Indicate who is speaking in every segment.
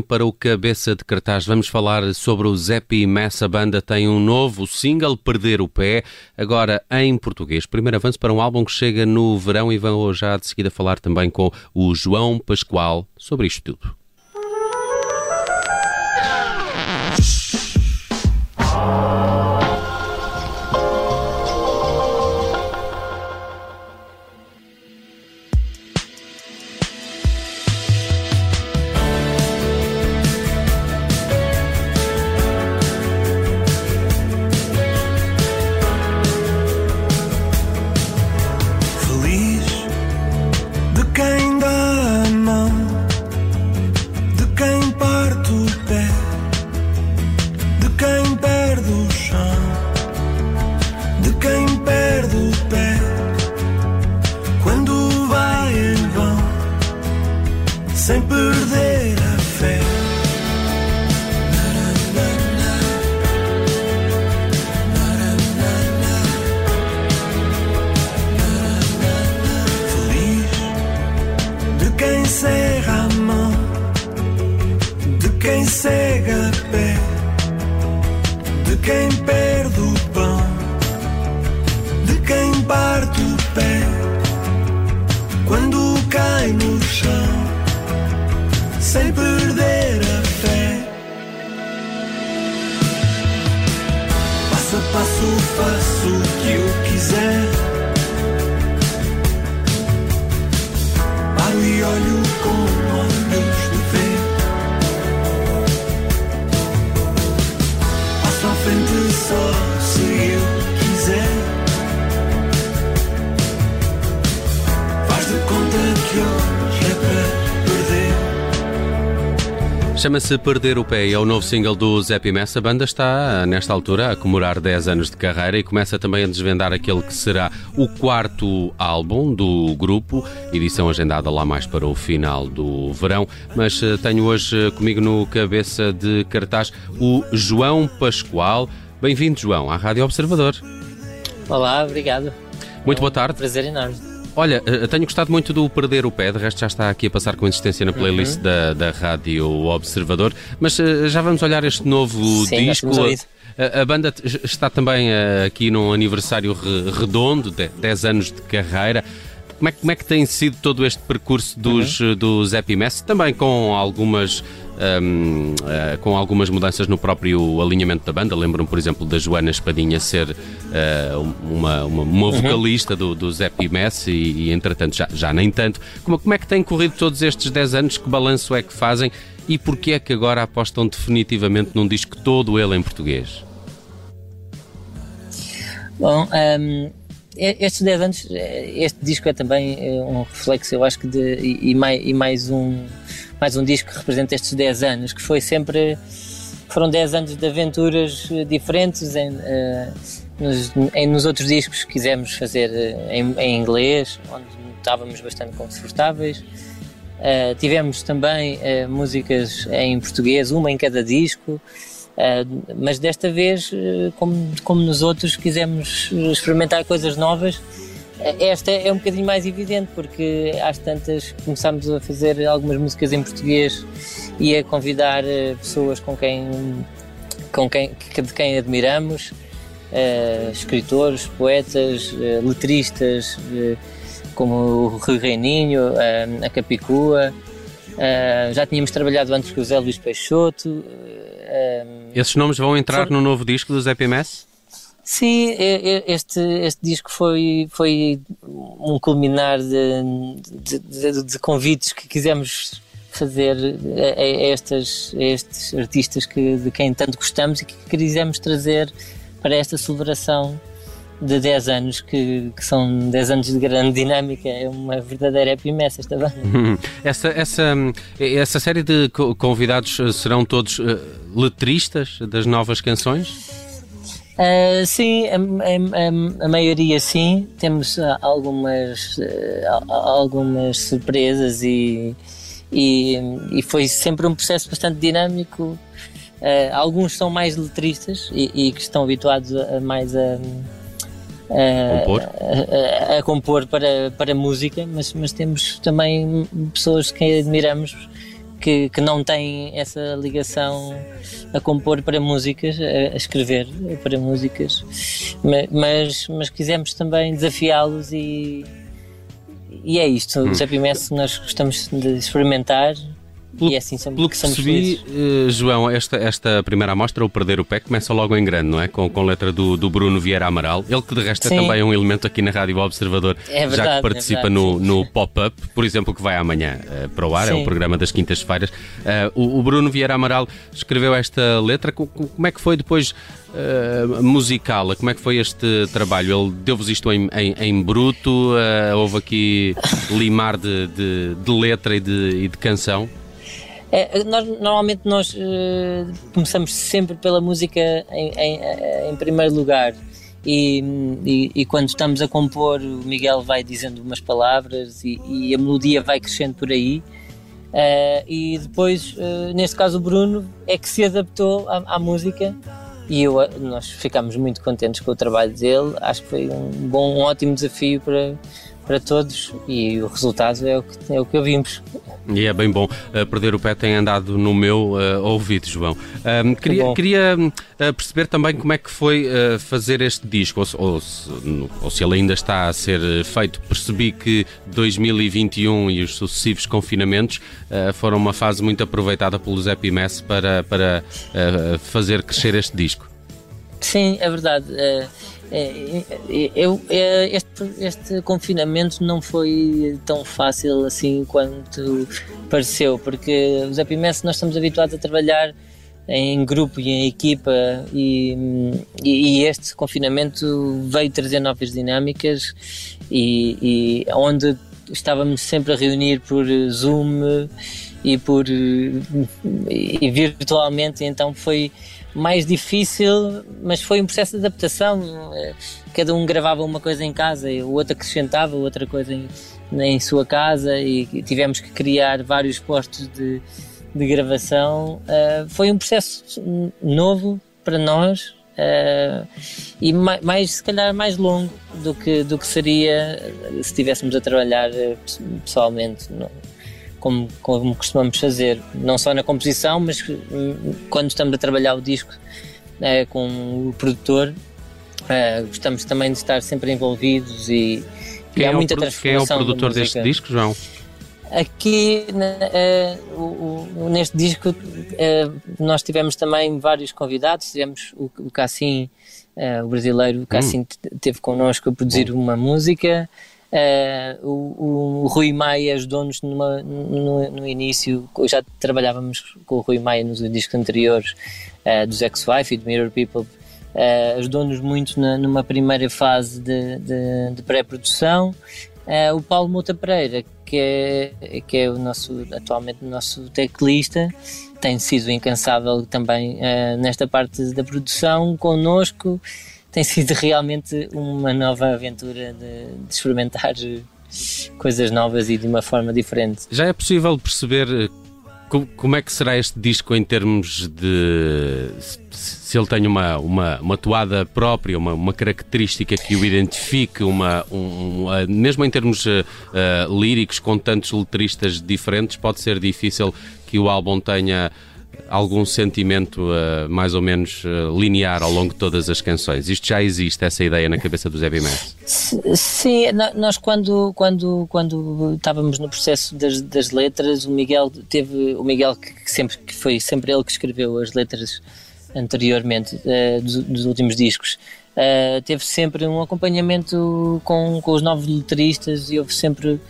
Speaker 1: Para o cabeça de cartaz, vamos falar sobre o Zepi Messa. A banda tem um novo single, Perder o Pé, agora em português. Primeiro avanço para um álbum que chega no verão e vamos já de seguida falar também com o João Pascoal sobre isto tudo.
Speaker 2: Pé quando cai no chão sem perder a fé. Passo a passo faço o que eu quiser. Paro e olho com olhos de ver. Passo à frente só se
Speaker 1: Chama-se Perder o Pé e é o novo single do Zé Pimessa. A banda está, nesta altura, a comemorar 10 anos de carreira e começa também a desvendar aquele que será o quarto álbum do grupo, edição agendada lá mais para o final do verão. Mas uh, tenho hoje uh, comigo no cabeça de cartaz o João Pascoal. Bem-vindo, João, à Rádio Observador.
Speaker 3: Olá, obrigado.
Speaker 1: Muito boa tarde.
Speaker 3: Prazer enorme.
Speaker 1: Olha, eh, tenho gostado muito do Perder o Pé, de resto já está aqui a passar com insistência na playlist uhum. da, da Rádio Observador, mas uh, já vamos olhar este novo
Speaker 3: Sim,
Speaker 1: disco. A, a, banda está também aqui num aniversário re, redondo, de 10 anos de carreira. Como é, como é, que tem sido todo este percurso dos, uhum. dos Happy Mess? Também com algumas um, uh, eh, com algumas mudanças no próprio alinhamento da banda. Lembro-me, por exemplo, da Joana Espadinha ser uh, uma, uma, uma, uhum. vocalista do, do Pimess e, e, entretanto, já, já nem tanto. Como, como é que têm corrido todos estes 10 anos? Que balanço é que fazem? E porquê é que agora apostam definitivamente num disco todo ele em português?
Speaker 3: Bom, um, estes 10 anos, este disco é também eh, um reflexo, eu acho que de, e, e mais, um mais um disco que representa estes 10 anos, que foi sempre. Foram 10 anos de aventuras eh, diferentes. Em, uh, nos, em, nos outros discos quisemos fazer uh, em, em, inglês, onde estávamos bastante confortáveis. Uh, tivemos também músicas em português, uma em cada disco. Mas desta vez, como, como nos outros, quisemos experimentar coisas novas esta é um bocadinho mais evidente porque às tantas começámos a fazer algumas músicas em português e a convidar eh, pessoas com quem, com quem de quem admiramos, uh, escritores, poetas, uh, letristas, uh, como o Rui Reininho, a Capicua. Já tínhamos trabalhado antes com o Zé Luís Peixoto.
Speaker 1: Esses nomes vão entrar no novo disco do Zé PMS?
Speaker 3: Sim, este, este disco foi, foi um culminar de, de, de, de convites que quisemos fazer a, a, estas, a estes artistas que, de quem tanto gostamos e que quisemos trazer para esta celebração de 10 anos, que, que, são 10 anos de grande dinâmica, é uma verdadeira epimessa esta banda.
Speaker 1: Essa, essa, essa série de convidados serão todos uh, letristas das novas canções?
Speaker 3: Uh, sim, a, a, a, maioria sim. Temos uh, algumas, uh, algumas surpresas e, e, e, foi sempre um processo bastante dinâmico. alguns são mais letristas e, e, que estão habituados a, a mais a,
Speaker 1: compor,
Speaker 3: a, compor para, para música, mas, mas temos também pessoas que admiramos que, que não têm essa ligação a compor para músicas, a, a escrever para músicas, mas, mas quisemos também desafiá-los e, e é isto. Hum. Happy Mess nós gostamos de experimentar
Speaker 1: pelo, e assim somos, pelo que somos percebi, uh, João, esta, esta primeira amostra, o Perder o Pé, começa logo em grande, não é? Com, com letra do, do Bruno Vieira Amaral. Ele que de resto é Sim. é também um elemento aqui na Rádio Observador,
Speaker 3: é verdade,
Speaker 1: já que participa
Speaker 3: é
Speaker 1: no, no Pop-Up, por exemplo, que vai amanhã uh, para o ar, Sim. é o programa das quintas-feiras. Uh, o, o, Bruno Vieira Amaral escreveu esta letra. Como é que foi depois Uh, musical, como é que foi este trabalho? Ele deu-vos isto em, em, em bruto? Houve aqui limar de, de, de letra e de, e de canção?
Speaker 3: É, nós, normalmente nós uh, começamos sempre pela música em, em, em primeiro lugar. E, e, e, quando estamos a compor, o Miguel vai dizendo umas palavras e, e a melodia vai crescendo por aí. Uh, e depois, uh, neste caso, o Bruno é que se adaptou à, à música e eu, nós ficámos muito contentes com o trabalho dele. Acho que foi um bom, um ótimo desafio para, para todos e o resultado é o que, é o que ouvimos.
Speaker 1: E é bem bom. Uh, perder o pé tem andado no meu uh, ouvido, João. Queria queria uh, perceber também como é que foi fazer este disco, ou, ou, se, ou, se, ele ainda está a ser feito. Percebi que 2021 e os sucessivos confinamentos foram uma fase muito aproveitada pelos Epimess para, para fazer crescer este disco.
Speaker 3: Sim, é verdade. É, eu, este, este confinamento não foi tão fácil assim quanto pareceu, porque os EpiMess nós estamos habituados a trabalhar em grupo e em equipa e, e este confinamento veio trazer novas dinâmicas e, e onde estávamos sempre a reunir por Zoom e por e virtualmente então foi mais difícil, mas foi um processo de adaptação. Cada um gravava uma coisa em casa, o outro acrescentava outra coisa em, em sua casa e tivemos que criar vários postos de, de gravação. Uh, foi um processo novo para nós uh, e mais, mais, se calhar mais longo do que, do que seria se estivéssemos a trabalhar pessoalmente como, como costumamos fazer, não só na composição, mas hum, quando estamos a trabalhar o disco é, com o produtor, é, gostamos também de estar sempre envolvidos e,
Speaker 1: quem
Speaker 3: e há
Speaker 1: é
Speaker 3: muita
Speaker 1: transformação. Quem é o produtor deste disco, João?
Speaker 3: Aqui uh, o, o, neste disco uh, nós tivemos também vários convidados, tivemos o, o Cassim, uh, o brasileiro, o Cassim hum. teve connosco a produzir uma música, Uh, o, o, Rui Maia ajudou-nos no, no, início, já trabalhávamos com o Rui Maia nos discos anteriores uh, dos Ex-Wife e do Mirror People, uh, ajudou-nos muito na, numa primeira fase de, de, de pré-produção. o Paulo Mota Pereira, que é, que é o nosso, atualmente o nosso teclista, tem sido incansável também nesta parte da produção connosco tem sido realmente uma nova aventura de, de experimentar coisas novas e de uma forma diferente.
Speaker 1: Já é possível perceber eh, como é que será este disco em termos de se ele tem uma, uma, uma toada própria, uma, uma característica que o identifique, uma, um, mesmo em termos uh, líricos, com tantos letristas diferentes, pode ser difícil que o álbum tenha algum sentimento uh, mais ou menos uh, linear ao longo de todas as canções. Isto já existe, essa ideia na cabeça do Zé Bimés?
Speaker 3: Sim, nós quando, quando, quando estávamos no processo das, das letras, o Miguel teve, o Miguel que, sempre, que foi sempre ele que escreveu as letras anteriormente uh, dos, dos, últimos discos, teve sempre um acompanhamento com, com os novos letristas e houve sempre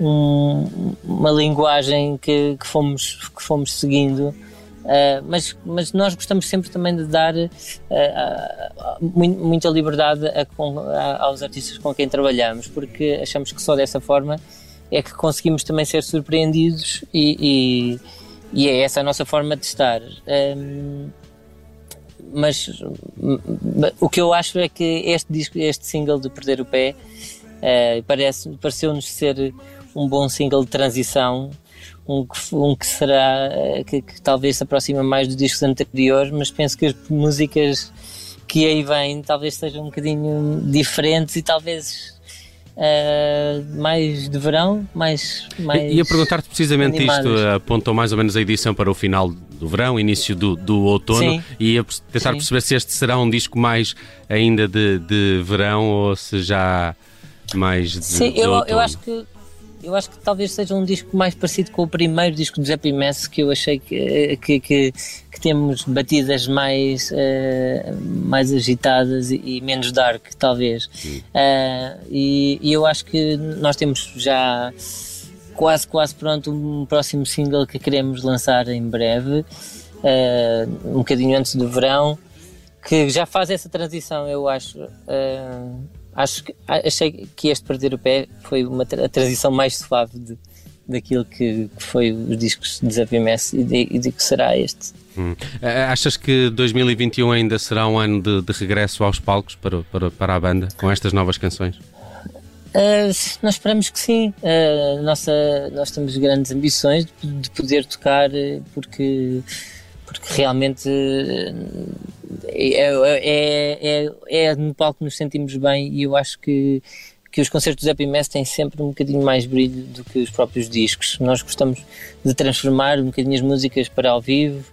Speaker 3: um, uma linguagem que, que, fomos, que fomos seguindo Uh, mas, mas nós gostamos sempre também de dar uh, uh, muita liberdade a, a, aos artistas com quem trabalhamos, porque achamos que só dessa forma é que conseguimos também ser surpreendidos e, e, e é essa a nossa forma de estar. Um, mas o que eu acho é que este disco, este single de Perder o Pé, parece, pareceu-nos ser um bom single de transição um que, um que será eh, que, que, talvez se aproxima mais dos discos anteriores, mas penso que as músicas que aí vêm talvez sejam um bocadinho diferentes e talvez uh, mais de verão, mais. mais
Speaker 1: Ia perguntar-te precisamente
Speaker 3: animadas.
Speaker 1: isto, apontou mais ou menos a edição para o final do verão, início do, do outono,
Speaker 3: Sim.
Speaker 1: e ia tentar
Speaker 3: Sim.
Speaker 1: perceber se este será um disco mais ainda de, de verão ou se já mais de,
Speaker 3: Sim,
Speaker 1: de
Speaker 3: eu, eu acho que eu acho que talvez seja um disco mais parecido com o primeiro disco do Zé Messi que eu achei que, que, que, que temos batidas mais, eh, mais agitadas e, e menos dark, talvez. Eh, e, e eu acho que nós temos já quase, quase pronto um próximo single que queremos lançar em breve, eh, um bocadinho antes do verão, que já faz essa transição, eu acho. eh, acho que, achei que este Perder o Pé foi uma, a transição mais suave de, daquilo que, que foi os discos de Zé Messi e de, e de que será este.
Speaker 1: Hum. Eh, Achas que 2021 ainda será um ano de, de regresso aos palcos para, para, para a banda, com estas novas canções?
Speaker 3: Uh, nós esperamos que sim. Uh, nossa, nós temos grandes ambições de, de poder tocar, uh, porque, porque realmente uh, é, é, é, é no palco que nos sentimos bem e eu acho que, que os concertos do Messi têm sempre um bocadinho mais brilho do que os próprios discos. Nós gostamos de transformar um bocadinho as músicas para ao vivo.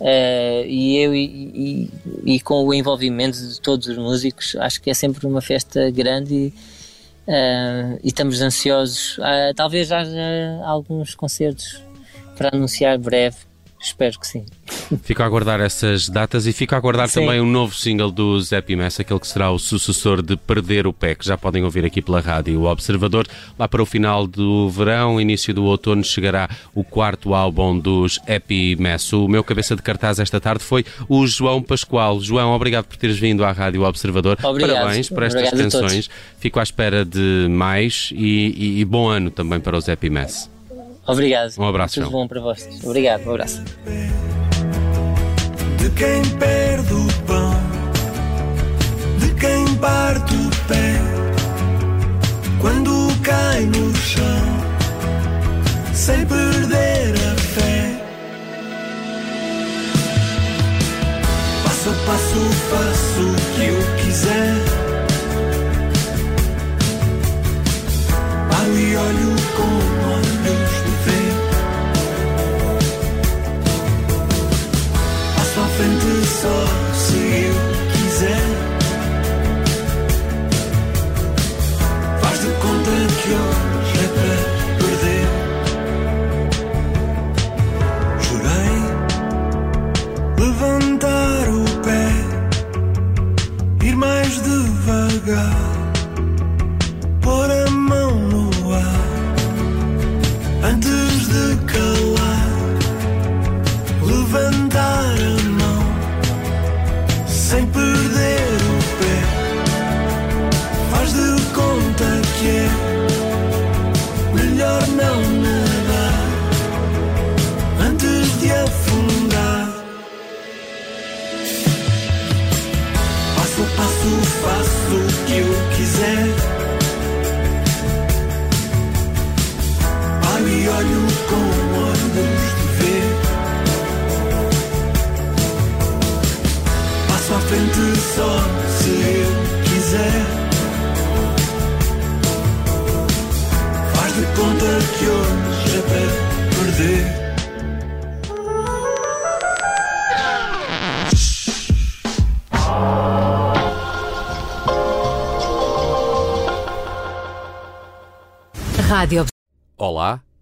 Speaker 3: Uh, e eu e, e, e com o envolvimento de todos os músicos acho que é sempre uma festa grande e, Uh, e estamos ansiosos. Uh, talvez haja alguns concertos para anunciar breve. Espero que sim.
Speaker 1: Fico a aguardar essas datas e fico a aguardar
Speaker 3: Sim.
Speaker 1: também um novo single do Zé Pimessa, aquele que será o sucessor de Perder o Pé, que já podem ouvir aqui pela rádio O Observador. Lá para o final do verão, início do outono, chegará o quarto álbum dos Happy Mess. O meu cabeça de cartaz esta tarde foi o João Pascoal. João, obrigado por teres vindo à rádio Observador.
Speaker 3: Obrigado.
Speaker 1: Parabéns por estas
Speaker 3: Obrigado
Speaker 1: canções. Fico à espera de mais e, e- e bom ano também para os Happy Mess.
Speaker 3: Obrigado.
Speaker 1: Um abraço,
Speaker 3: Tudo
Speaker 1: João.
Speaker 3: bom para vocês. Obrigado. Um abraço.
Speaker 2: de quem perde Frente só se eu quiser. Olho com olhos de ver. Passo à frente só se eu quiser. Faz de conta que hoje é para perder.
Speaker 4: Rádio
Speaker 1: Olá,